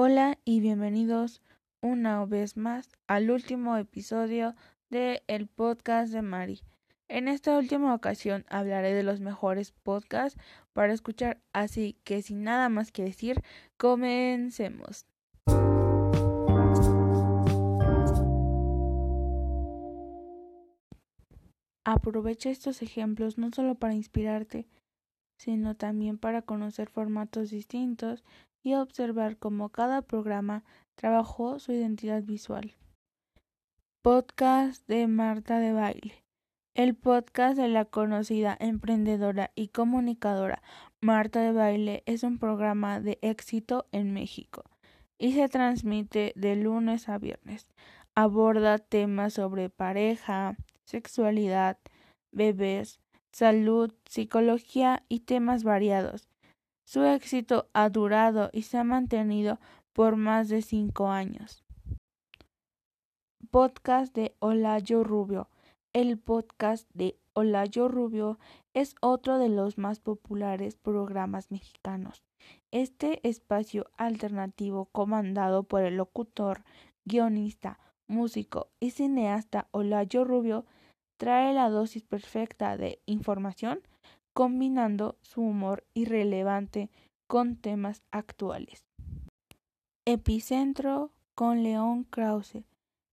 Hola y bienvenidos una vez más al último episodio de el podcast de Mari. En esta última ocasión hablaré de los mejores podcasts para escuchar, así que sin nada más que decir, comencemos. Aprovecha estos ejemplos no solo para inspirarte, sino también para conocer formatos distintos y observar cómo cada programa trabajó su identidad visual. Podcast de Marta de Baile. El podcast de la conocida emprendedora y comunicadora Marta de Baile es un programa de éxito en México y se transmite de lunes a viernes. Aborda temas sobre pareja, sexualidad, bebés, salud, psicología y temas variados. Su éxito ha durado y se ha mantenido por más de cinco años. Podcast de Olayo Rubio. El podcast de Olayo Rubio es otro de los más populares programas mexicanos. Este espacio alternativo comandado por el locutor, guionista, músico y cineasta Olayo Rubio trae la dosis perfecta de información combinando su humor irrelevante con temas actuales. Epicentro con León Krause.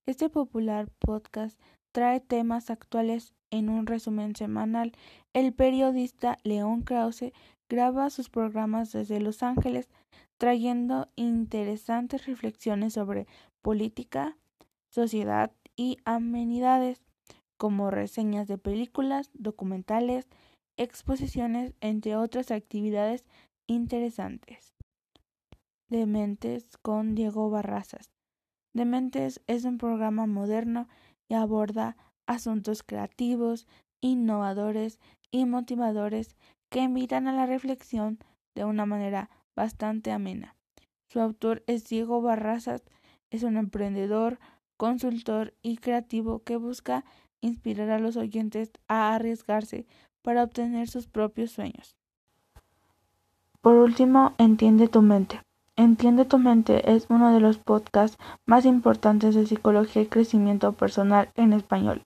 Este popular podcast trae temas actuales en un resumen semanal. El periodista León Krause graba sus programas desde Los Ángeles, trayendo interesantes reflexiones sobre política, sociedad y amenidades, como reseñas de películas, documentales, exposiciones, entre otras actividades interesantes. Dementes con Diego Barrazas. Dementes es un programa moderno y aborda asuntos creativos, innovadores y motivadores que invitan a la reflexión de una manera bastante amena. Su autor es Diego Barrazas, es un emprendedor, consultor y creativo que busca inspirar a los oyentes a arriesgarse para obtener sus propios sueños. Por último, Entiende tu mente. Entiende tu mente es uno de los podcasts más importantes de psicología y crecimiento personal en español.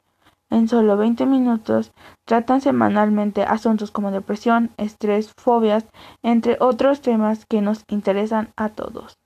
En solo 20 minutos tratan semanalmente asuntos como depresión, estrés, fobias, entre otros temas que nos interesan a todos.